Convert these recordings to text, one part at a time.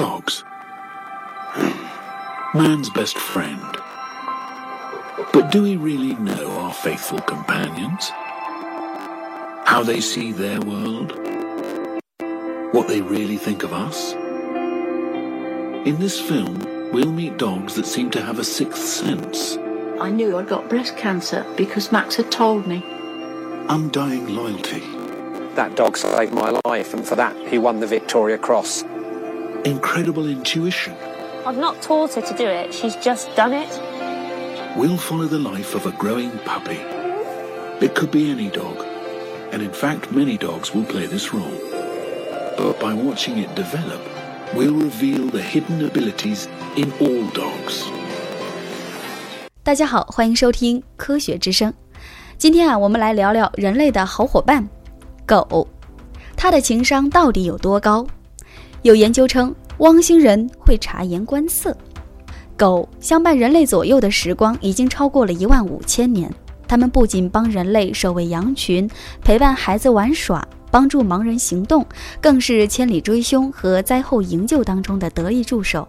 Dogs. Hmm. Man's best friend. But do we really know our faithful companions? How they see their world? What they really think of us? In this film, we'll meet dogs that seem to have a sixth sense. I knew I'd got breast cancer because Max had told me. Undying loyalty. That dog saved my life, and for that, he won the Victoria Cross Incredible intuition. I've not taught her to do it, she's just done it. We'll follow the life of a growing puppy. It could be any dog, and in fact, many dogs will play this role. But by watching it develop, we'll reveal the hidden abilities in all dogs. 大家好，欢迎收听科学之声。今天啊，我们来聊聊人类的好伙伴——狗。它的情商到底有多高？ 有研究称，汪星人会察言观色。狗相伴人类左右的时光已经超过了一万五千年。它们不仅帮人类守卫羊群，陪伴孩子玩耍，帮助盲人行动，更是千里追凶和灾后营救当中的得力助手。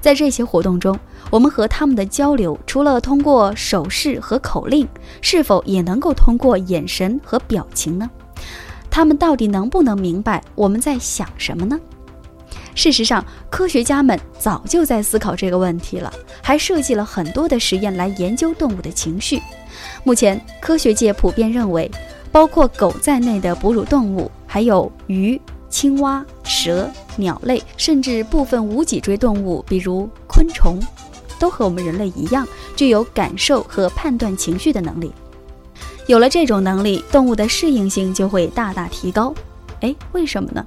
在这些活动中，我们和他们的交流，除了通过手势和口令，是否也能够通过眼神和表情呢？他们到底能不能明白我们在想什么呢？事实上，科学家们早就在思考这个问题了，还设计了很多的实验来研究动物的情绪。目前，科学界普遍认为，包括狗在内的哺乳动物，还有鱼、青蛙、蛇、鸟类，甚至部分无脊椎动物，比如昆虫，都和我们人类一样，具有感受和判断情绪的能力。有了这种能力，动物的适应性就会大大提高。哎，为什么呢？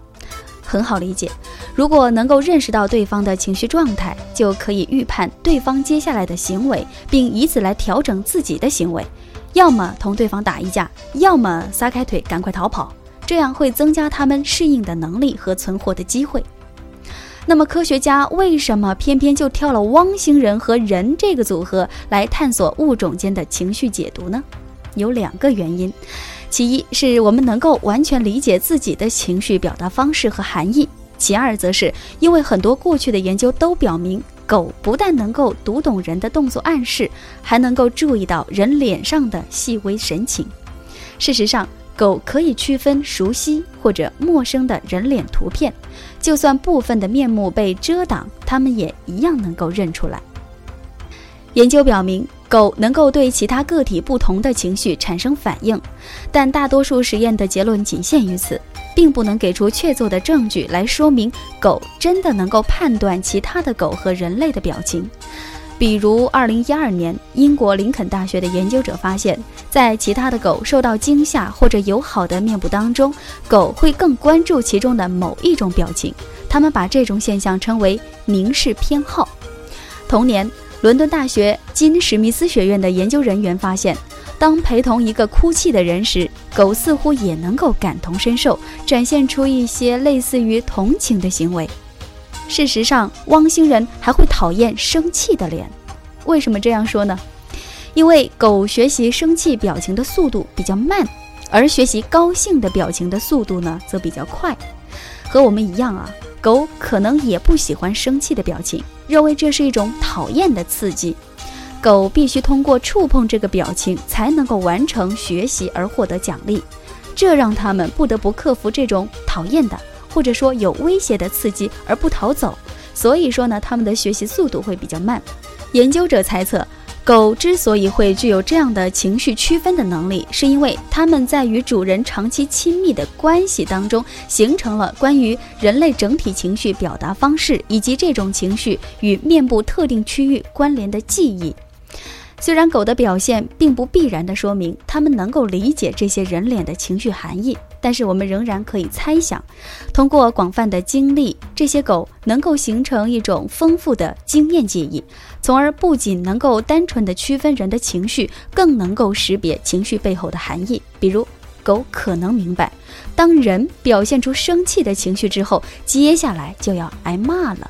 很好理解，如果能够认识到对方的情绪状态，就可以预判对方接下来的行为，并以此来调整自己的行为，要么同对方打一架，要么撒开腿赶快逃跑，这样会增加他们适应的能力和存活的机会。那么，科学家为什么偏偏就挑了汪星人和人这个组合来探索物种间的情绪解读呢？有两个原因。其一是我们能够完全理解自己的情绪表达方式和含义，其二则是因为很多过去的研究都表明，狗不但能够读懂人的动作暗示，还能够注意到人脸上的细微神情。事实上，狗可以区分熟悉或者陌生的人脸图片，就算部分的面目被遮挡，它们也一样能够认出来。研究表明。狗能够对其他个体不同的情绪产生反应，但大多数实验的结论仅限于此，并不能给出确凿的证据来说明狗真的能够判断其他的狗和人类的表情。比如，2012年，英国林肯大学的研究者发现，在其他的狗受到惊吓或者友好的面部当中，狗会更关注其中的某一种表情。他们把这种现象称为“凝视偏好”。同年。伦敦大学金史密斯学院的研究人员发现，当陪同一个哭泣的人时，狗似乎也能够感同身受，展现出一些类似于同情的行为。事实上，汪星人还会讨厌生气的脸。为什么这样说呢？因为狗学习生气表情的速度比较慢，而学习高兴的表情的速度呢则比较快。和我们一样啊。狗可能也不喜欢生气的表情，认为这是一种讨厌的刺激。狗必须通过触碰这个表情才能够完成学习而获得奖励，这让他们不得不克服这种讨厌的或者说有威胁的刺激而不逃走。所以说呢，他们的学习速度会比较慢。研究者猜测。狗之所以会具有这样的情绪区分的能力，是因为它们在与主人长期亲密的关系当中，形成了关于人类整体情绪表达方式以及这种情绪与面部特定区域关联的记忆。虽然狗的表现并不必然地说明它们能够理解这些人脸的情绪含义，但是我们仍然可以猜想，通过广泛的经历，这些狗能够形成一种丰富的经验记忆，从而不仅能够单纯地区分人的情绪，更能够识别情绪背后的含义。比如，狗可能明白，当人表现出生气的情绪之后，接下来就要挨骂了。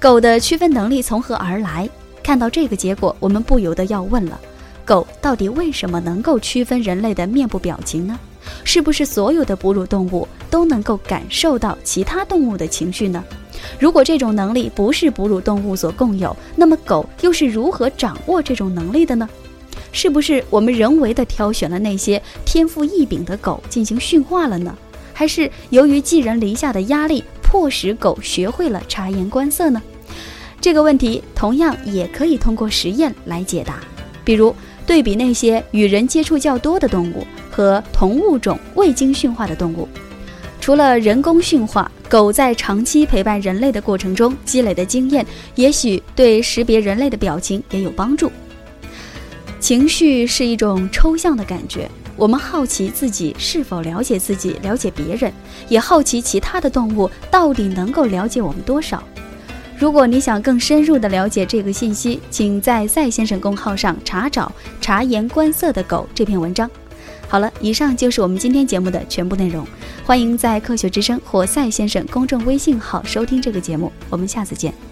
狗的区分能力从何而来？看到这个结果，我们不由得要问了：狗到底为什么能够区分人类的面部表情呢？是不是所有的哺乳动物都能够感受到其他动物的情绪呢？如果这种能力不是哺乳动物所共有，那么狗又是如何掌握这种能力的呢？是不是我们人为的挑选了那些天赋异禀的狗进行驯化了呢？还是由于寄人篱下的压力，迫使狗学会了察言观色呢？这个问题同样也可以通过实验来解答。比如，对比那些与人接触较多的动物和同物种未经驯化的动物，除了人工驯化，狗在长期陪伴人类的过程中积累的经验，也许对识别人类的表情也有帮助。情绪是一种抽象的感觉，我们好奇自己是否了解自己、了解别人，也好奇其他的动物到底能够了解我们多少。如果你想更深入的了解这个信息，请在赛先生公号上查找“察言观色的狗”这篇文章。好了，以上就是我们今天节目的全部内容。欢迎在科学之声或赛先生公众微信号收听这个节目，我们下次见。